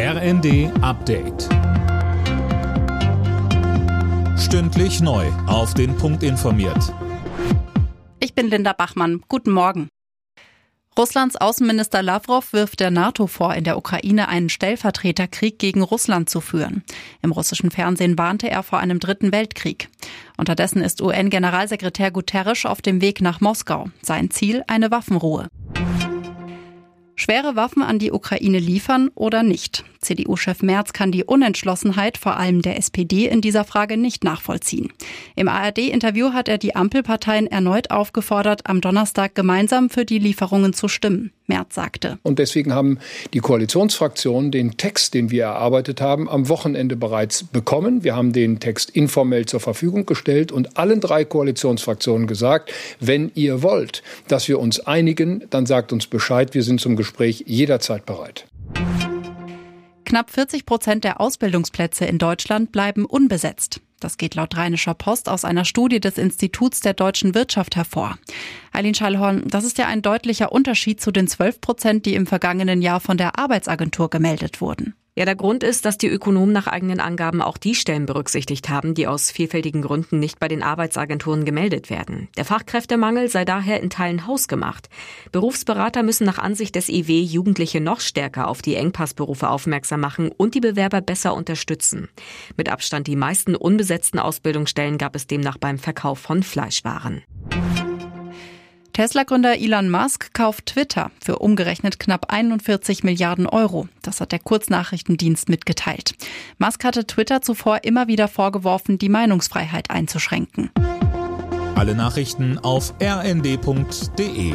RND Update. Stündlich neu. Auf den Punkt informiert. Ich bin Linda Bachmann. Guten Morgen. Russlands Außenminister Lavrov wirft der NATO vor, in der Ukraine einen Stellvertreterkrieg gegen Russland zu führen. Im russischen Fernsehen warnte er vor einem dritten Weltkrieg. Unterdessen ist UN-Generalsekretär Guterres auf dem Weg nach Moskau. Sein Ziel eine Waffenruhe schwere Waffen an die Ukraine liefern oder nicht. CDU-Chef Merz kann die Unentschlossenheit vor allem der SPD in dieser Frage nicht nachvollziehen. Im ARD-Interview hat er die Ampelparteien erneut aufgefordert, am Donnerstag gemeinsam für die Lieferungen zu stimmen. Merz sagte. Und deswegen haben die Koalitionsfraktionen den Text, den wir erarbeitet haben, am Wochenende bereits bekommen. Wir haben den Text informell zur Verfügung gestellt und allen drei Koalitionsfraktionen gesagt, wenn ihr wollt, dass wir uns einigen, dann sagt uns Bescheid. Wir sind zum Gespräch jederzeit bereit. Knapp 40 Prozent der Ausbildungsplätze in Deutschland bleiben unbesetzt. Das geht laut Rheinischer Post aus einer Studie des Instituts der deutschen Wirtschaft hervor. Eileen Schallhorn, das ist ja ein deutlicher Unterschied zu den 12 Prozent, die im vergangenen Jahr von der Arbeitsagentur gemeldet wurden. Ja, der Grund ist, dass die Ökonomen nach eigenen Angaben auch die Stellen berücksichtigt haben, die aus vielfältigen Gründen nicht bei den Arbeitsagenturen gemeldet werden. Der Fachkräftemangel sei daher in Teilen hausgemacht. Berufsberater müssen nach Ansicht des IW Jugendliche noch stärker auf die Engpassberufe aufmerksam machen und die Bewerber besser unterstützen. Mit Abstand die meisten unbesetzten Ausbildungsstellen gab es demnach beim Verkauf von Fleischwaren. Tesla-Gründer Elon Musk kauft Twitter für umgerechnet knapp 41 Milliarden Euro. Das hat der Kurznachrichtendienst mitgeteilt. Musk hatte Twitter zuvor immer wieder vorgeworfen, die Meinungsfreiheit einzuschränken. Alle Nachrichten auf rnd.de